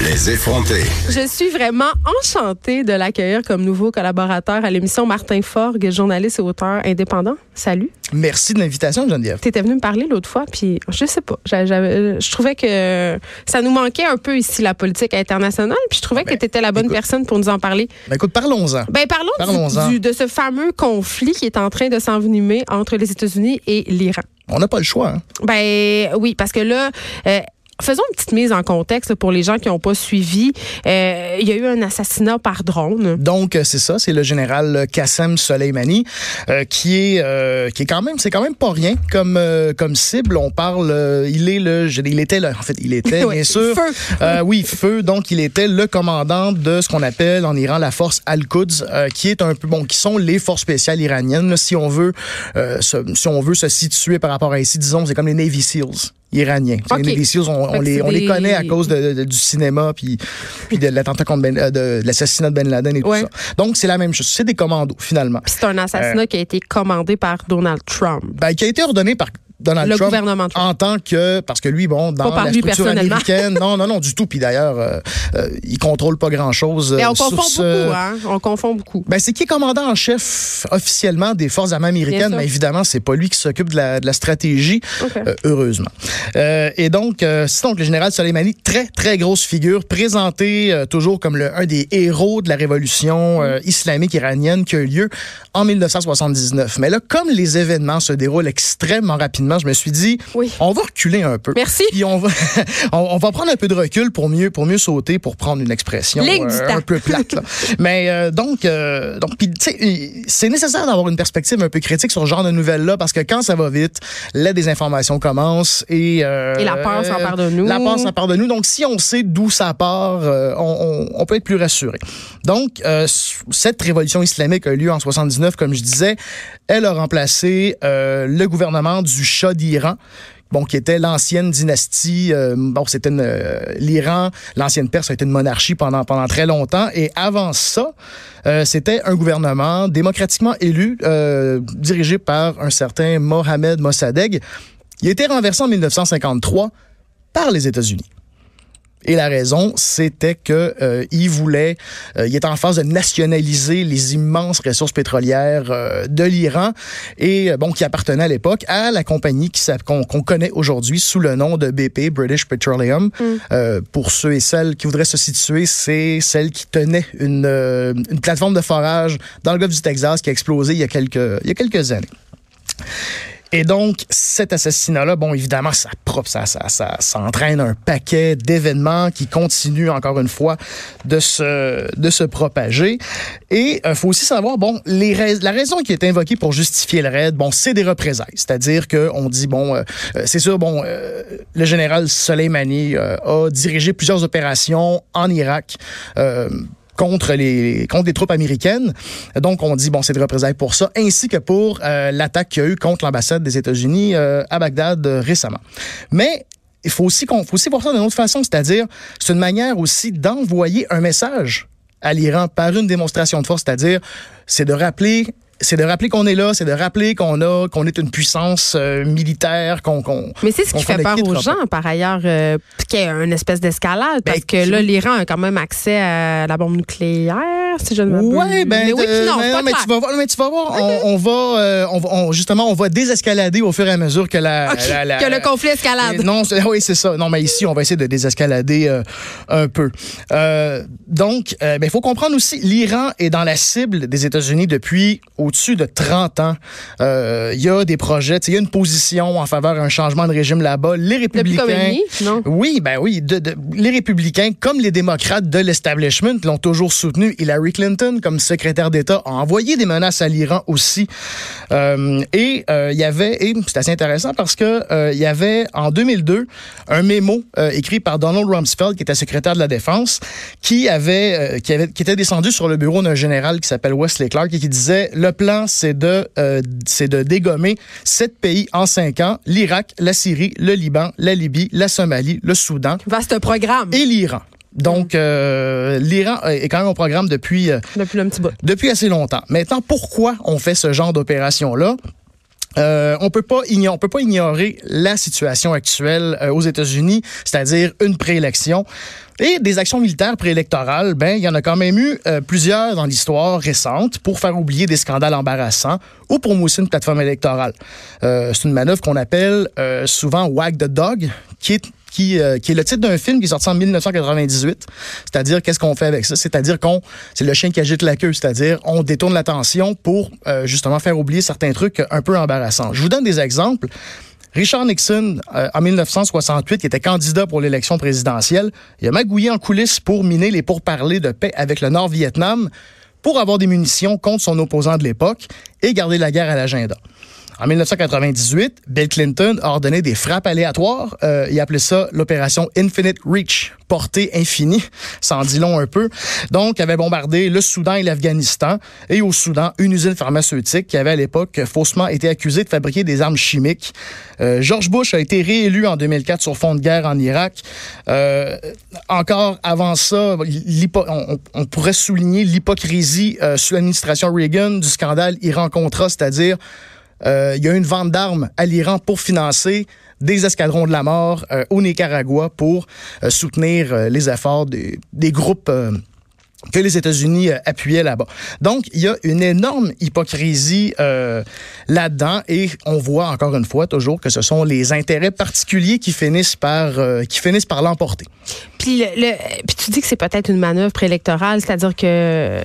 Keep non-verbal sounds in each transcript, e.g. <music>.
Les effrontés. Je suis vraiment enchantée de l'accueillir comme nouveau collaborateur à l'émission Martin Forgue, journaliste et auteur indépendant. Salut. Merci de l'invitation, Geneviève. Tu étais venu me parler l'autre fois, puis je sais pas. Je trouvais que ça nous manquait un peu ici, la politique internationale, puis je trouvais que tu étais la bonne écoute. personne pour nous en parler. Ben, écoute, parlons-en. Ben, parlons, du- du- de ce fameux conflit qui est en train de s'envenimer entre les États-Unis et l'Iran. On n'a pas le choix. hein. Ben oui, parce que là, euh, faisons une petite mise en contexte là, pour les gens qui n'ont pas suivi. Euh, Il y a eu un assassinat par drone. Donc, euh, c'est ça, c'est le général Qassem Soleimani euh, qui est euh, qui est quand même, c'est quand même pas rien comme euh, comme cible. On parle, euh, il est le, il était le, en fait, il était <laughs> bien sûr, feu. euh, oui, feu. Donc, il était le commandant de ce qu'on appelle en Iran la force Al-Quds, euh, qui est un peu bon, qui sont les forces spéciales iraniennes. là, si on veut, euh, se, si on veut se situer par rapport à ici, disons, c'est comme les Navy Seals iraniens. Les Seals, on, les, on les connaît à cause de, de- du cinéma puis puis de l'attentat contre Ben- euh, de, de l'assassinat de Ben Laden et tout ça. Donc c'est la même chose, c'est des commandos finalement. C'est un assassinat qui a été commandé par Donald Trump. Ben, qui a été ordonné par Donald Le Trump gouvernement Trump. en tant que parce que lui bon dans la structure américaine non non non du tout puis d'ailleurs euh, euh, il contrôle pas grand chose Mais on confond beaucoup, hein? On confond beaucoup. Ben, c'est qui est commandant en chef officiellement des forces armées américaines, mais évidemment, c'est pas lui qui s'occupe de la, de la stratégie, euh, heureusement. Euh, et donc, euh, c'est donc le général Soleimani, très, très grosse figure, présenté euh, toujours comme le, un des héros de la révolution euh, islamique iranienne qui a eu lieu en 1979. Mais là, comme les événements se déroulent extrêmement rapidement, je me suis dit, Oui. on va reculer un peu. Merci. Puis on va, <laughs> on, on va prendre un peu de recul pour mieux, pour mieux sauter, pour prendre une expression euh, un peu plate. là. <laughs> Mais euh, donc, euh, donc, c'est nécessaire d'avoir une perspective un peu critique sur ce genre de nouvelles-là parce que quand ça va vite, la désinformation commence et euh, Et la peur s'empare de nous. La peur s'empare de nous. Donc, si on sait d'où ça part, euh, on, peut être plus rassuré. Donc, cette révolution islamique a eu lieu en 79, comme je disais. Elle a remplacé le gouvernement du Shah d'Iran bon, qui était l'ancienne dynastie. euh, bon, c'était euh, l'Iran, l'ancienne Perse a été une monarchie pendant pendant très longtemps. Et avant ça, euh, c'était un gouvernement démocratiquement élu, dirigé par un certain Mohamed Mossadegh. Il a été renversé en 1953 par les États-Unis. Et la raison, c'était que euh, il voulait, euh, il était en phase de nationaliser les immenses ressources pétrolières euh, de l'Iran et euh, bon qui appartenait à l'époque à la compagnie qu'on connaît aujourd'hui sous le nom de BP, British Petroleum. Euh, pour ceux et celles qui voudraient se situer, c'est celle qui tenait une, euh, une plateforme de forage dans le golfe du Texas qui a explosé il y a quelques, il y a quelques années. Et donc, cet assassinat-là, bon, évidemment, ça, propre, ça, ça, ça, ça entraîne un paquet d'événements qui continuent, encore une fois, de se, de se propager. Et il faut aussi savoir, bon, les rais- la raison qui est invoquée pour justifier le raid, bon, c'est des représailles. C'est-à-dire qu'on dit, bon, euh, euh, c'est sûr, bon, euh, le général Soleimani euh, a dirigé plusieurs opérations en Irak. Contre les contre les troupes américaines. Donc on dit bon c'est des représailles pour ça ainsi que pour euh, l'attaque qu'il y a eu contre l'ambassade des États-Unis euh, à Bagdad euh, récemment. Mais il faut aussi qu'on faut aussi voir ça d'une autre façon, c'est-à-dire c'est une manière aussi d'envoyer un message à l'Iran par une démonstration de force, c'est-à-dire c'est de rappeler c'est de rappeler qu'on est là, c'est de rappeler qu'on a qu'on est une puissance euh, militaire, qu'on qu'on Mais c'est ce qui fait peur aux gens, par ailleurs, euh, qu'il y ait une espèce d'escalade, parce Ben, que là, l'Iran a quand même accès à la bombe nucléaire, si je ne m'abuse. Ouais, ben, mais oui, puis non, mais, c'est pas mais clair. tu vas voir, mais tu vas voir, on, on va, euh, on va, on- justement, on va désescalader au fur et à mesure que la, Ok, la- la- que le conflit escalade. Non, c'est- oui, c'est ça. Non, mais ici, on va essayer de désescalader euh, un peu. Euh, donc, ben, il faut comprendre aussi, l'Iran est dans la cible des États-Unis depuis au-dessus de 30 ans. Il y a des projets, il y a une position en faveur d'un changement de régime là-bas. Les républicains. Non? Oui, ben oui. de- de- les républicains, comme les démocrates de l'establishment, l'ont toujours soutenu. Hillary Hillary Clinton, comme secrétaire d'État, a envoyé des menaces à l'Iran aussi. Euh, et il y avait, et c'est assez intéressant parce que il y avait en 2002 un mémo écrit par Donald Rumsfeld, qui était secrétaire de la Défense, qui avait, qui avait, qui était descendu sur le bureau d'un général qui s'appelle Wesley Clark et qui disait le plan c'est de, c'est de dégommer sept pays en cinq ans l'Irak, la Syrie, le Liban, la Libye, la Somalie, le Soudan. Vaste programme. Et l'Iran. Donc, euh, l'Iran est quand même au programme depuis... Euh, depuis un petit bout. Depuis assez longtemps. Maintenant, pourquoi on fait ce genre d'opération-là? Euh, on peut pas ignorer, on peut pas ignorer la situation actuelle aux États-Unis, c'est-à-dire une préélection. Et des actions militaires préélectorales, ben il y en a quand même eu plusieurs dans l'histoire récente pour faire oublier des scandales embarrassants ou pour mousser une plateforme électorale. c'est une manœuvre qu'on appelle souvent wag the dog, qui est qui, euh, qui est le titre d'un film qui est sorti en 1998. C'est-à-dire, qu'est-ce qu'on fait avec ça? C'est-à-dire qu'on, c'est le chien qui agite la queue. C'est-à-dire, on détourne l'attention pour euh, justement faire oublier certains trucs un peu embarrassants. Je vous donne des exemples. Richard Nixon, euh, en 1968, qui était candidat pour l'élection présidentielle, il a magouillé en coulisses pour miner les pourparlers de paix avec le Nord-Vietnam pour avoir des munitions contre son opposant de l'époque et garder la guerre à l'agenda. En 1998, Bill Clinton a ordonné des frappes aléatoires. Euh, il appelait ça l'opération Infinite Reach, portée infinie, <laughs> sans dit long un peu. Donc, il avait bombardé le Soudan et l'Afghanistan. Et au Soudan, une usine pharmaceutique qui avait à l'époque faussement été accusée de fabriquer des armes chimiques. Euh, George Bush a été réélu en 2004 sur fond de guerre en Irak. Euh, encore avant ça, on, on, pourrait souligner l'hypocrisie euh, sous l'administration Reagan du scandale Iran-Contra, c'est-à-dire euh, il y a une vente d'armes à l'Iran pour financer des escadrons de la mort euh, au Nicaragua pour euh, soutenir les efforts des groupes que les États-Unis appuyaient là-bas. Donc, il y a une énorme hypocrisie là-dedans et on voit encore une fois toujours que ce sont les intérêts particuliers qui finissent par qui finissent par l'emporter. Puis, le, puis tu dis que c'est peut-être une manœuvre préélectorale, c'est-à-dire que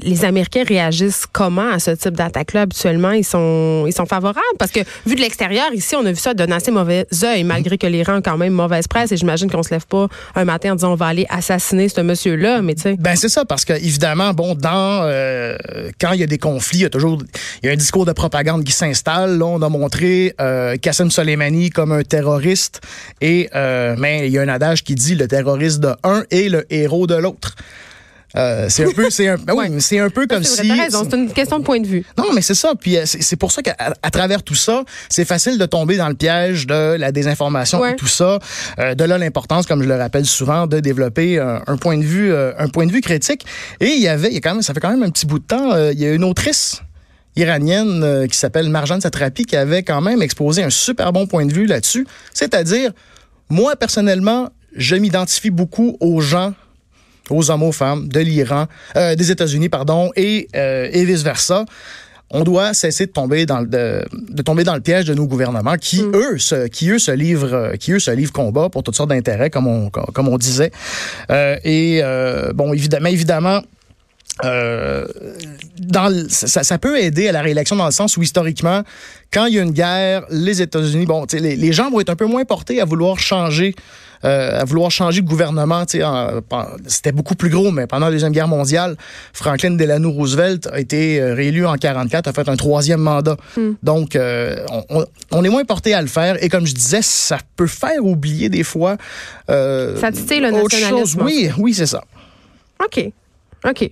les Américains réagissent comment à ce type d'attaque-là? Habituellement? Ils sont, ils sont favorables? Parce que vu de l'extérieur, ici, on a vu ça d'un assez mauvais œil, malgré que l'Iran a quand même mauvaise presse. Et j'imagine qu'on se lève pas un matin en disant on va aller assassiner ce monsieur-là, mais tu sais. Ben, c'est parce que évidemment, bon, dans, euh, quand il y a des conflits, il y a toujours, il y a un discours de propagande qui s'installe. Là, on a montré euh, Qasem Soleimani comme un terroriste. Et, euh, mais il y a un adage qui dit le terroriste de un et le héros de l'autre. Euh, c'est un peu, c'est un, <laughs> ben c'est un peu comme si. C'est une question de point de vue. Non, mais c'est ça. Puis euh, c'est pour ça qu'à à travers tout ça, c'est facile de tomber dans le piège de la désinformation et tout ça. Euh, de là l'importance, comme je le rappelle souvent, de développer un, point de vue, un point de vue critique. Et il y avait, il y a quand même, ça fait quand même un petit bout de temps, il y a une autrice iranienne qui s'appelle Marjane Satrapi qui avait quand même exposé un super bon point de vue là-dessus. C'est-à-dire, moi personnellement, je m'identifie beaucoup aux gens aux hommes, aux femmes de l'Iran, euh, des États-Unis, pardon, et, euh, et vice-versa. On doit cesser de tomber dans le de, tomber dans le piège de nos gouvernements qui mm. eux se qui eux se livrent euh, qui eux se livrent combat pour toutes sortes d'intérêts comme on comme on disait et bon évidemment évidemment dans ça, ça, peut aider à la réélection dans le sens où historiquement, quand il y a une guerre, les États-Unis, bon, les, les gens vont être un peu moins portés à vouloir changer euh, à vouloir changer de gouvernement. C'était beaucoup plus gros, mais pendant la Deuxième Guerre mondiale, Franklin Delano Roosevelt a été euh, réélu en 44, a fait un troisième mandat. Hmm. Donc, euh, on, est moins porté à le faire. Et comme je disais, ça peut faire oublier des fois. ça titille le nationalisme. Oui, oui, c'est ça. OK. OK.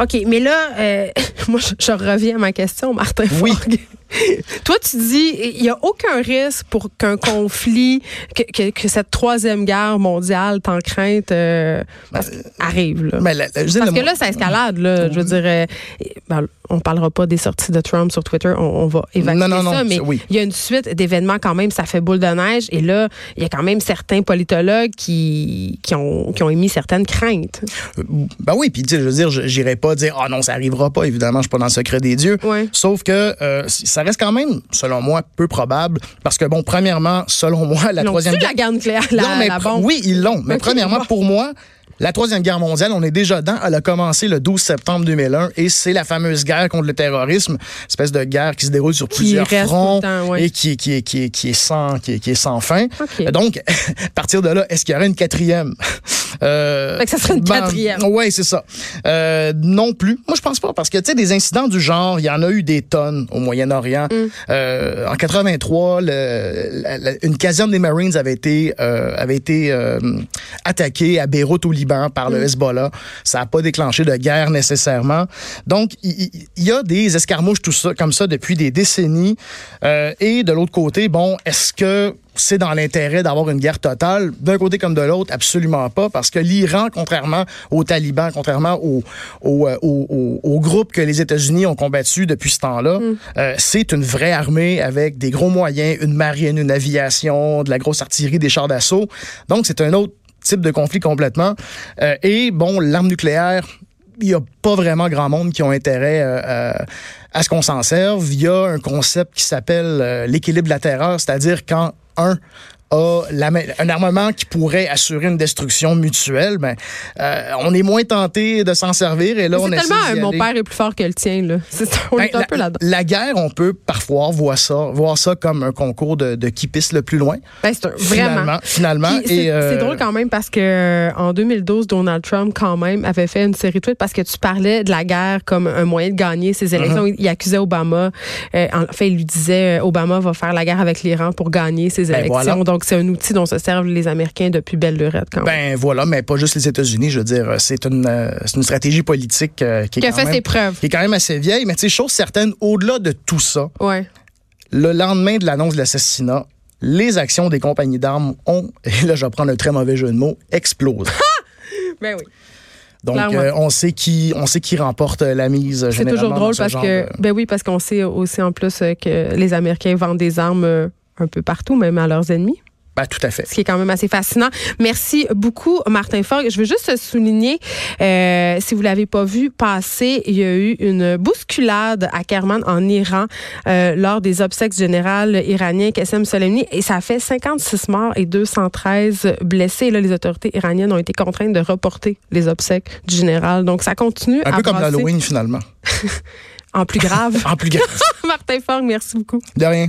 OK, mais là, <laughs> moi, je, reviens à ma question, Martin. Oui. <laughs> Toi, tu dis, il n'y a aucun risque pour qu'un conflit, que, que, cette troisième guerre mondiale, tant crainte, euh, arrive. Là. Parce que là, ça escalade. Là, je veux dire, euh, ben, on parlera pas des sorties de Trump sur Twitter, on, va évacuer ça, mais il y a une suite d'événements quand même, ça fait boule de neige. Et là, il y a quand même certains politologues qui, qui, ont, qui ont émis certaines craintes. Ben oui, puis je veux dire, j'irai pas dire, ah oh non, ça arrivera pas, évidemment, je suis pas dans le secret des dieux. Sauf que euh, ça reste quand même, selon moi, peu probable. Parce que, bon, premièrement, selon moi, la troisième guerre... la guerre nucléaire, la, non, mais la bombe? Oui, ils l'ont. Mais premièrement, pour moi, la Troisième Guerre mondiale, on est déjà dedans. Elle a commencé le 12 septembre 2001 et c'est la fameuse guerre contre le terrorisme, espèce de guerre qui se déroule sur plusieurs fronts et qui, qui, qui, qui, est sans, qui, est sans fin. Donc, <laughs> à partir de là, est-ce qu'il y aurait une quatrième? <laughs> Euh, ça serait une ben, quatrième. Oui, c'est ça. Euh, non plus. Moi, je pense pas parce que, tu sais, des incidents du genre, il y en a eu des tonnes au Moyen-Orient. Mm. Euh, en 83, le, une caserne des Marines avait été, euh, avait été attaquée à Beyrouth, au Liban par le mm. Hezbollah. Ça n'a pas déclenché de guerre nécessairement. Donc, il y, a des escarmouches tout ça comme ça depuis des décennies. Euh, et de l'autre côté, bon, est-ce que c'est dans l'intérêt d'avoir une guerre totale? D'un côté comme de l'autre, absolument pas, parce que l'Iran, contrairement aux talibans, contrairement au, au, euh, au, au, groupe que les États-Unis ont combattu depuis ce temps-là, mm. euh, c'est une vraie armée avec des gros moyens, une marine, une aviation, de la grosse artillerie, des chars d'assaut. Donc, c'est un autre type de conflit complètement. Euh, et bon, l'arme nucléaire, il n'y a pas vraiment grand monde qui ont intérêt euh, euh, à ce qu'on s'en serve. Il y a un concept qui s'appelle l'équilibre de la terreur, c'est-à-dire quand un a un armement qui pourrait assurer une destruction mutuelle, ben, euh, on est moins tenté de s'en servir. Et là, on C'est tellement un, mon père est plus fort que le tien. Là. <laughs> On ben, est un la, peu là-dedans. La guerre, on peut parfois voir ça, voir ça comme un concours de, de qui pisse le plus loin. Ben, vraiment. Finalement. c'est, euh, drôle quand même parce que euh, en 2012, Donald Trump quand même avait fait une série de tweets parce que tu parlais de la guerre comme un moyen de gagner ses élections. Uh-huh. il, accusait Obama. en fait, il lui disait Obama va faire la guerre avec l'Iran pour gagner ses ben, élections. Donc, c'est un outil dont se servent les Américains depuis belle lurette. Quand ben voilà, mais pas juste les États-Unis. Je veux dire, c'est une, euh, une stratégie politique euh, qui, est a fait ses preuves. qui est quand même assez vieille. Mais tu sais, chose certaine, au-delà de tout ça, ouais. le lendemain de l'annonce de l'assassinat, les actions des compagnies d'armes ont, <laughs> et là je vais prendre un très mauvais jeu de mots, explosé. ben oui. Donc, euh, on sait qui, on sait qui remporte la mise. C'est toujours drôle parce que, ben oui, parce qu'on sait aussi en plus que les Américains vendent des armes un peu partout, même à leurs ennemis. Ben, tout à fait. Ce qui est quand même assez fascinant. Merci beaucoup, Martin Fogg. Je veux juste souligner, euh, si vous l'avez pas vu passer, il y a eu une bousculade à Kerman en Iran euh, lors des obsèques générales iraniens Qassem Soleimani et ça a fait 56 morts et 213 blessés. Là, les autorités iraniennes ont été contraintes de reporter les obsèques du général. Donc ça continue. Un peu comme l'Halloween finalement. <laughs> en plus grave. <laughs> en plus grave. <laughs> Martin Fogg, merci beaucoup. De rien.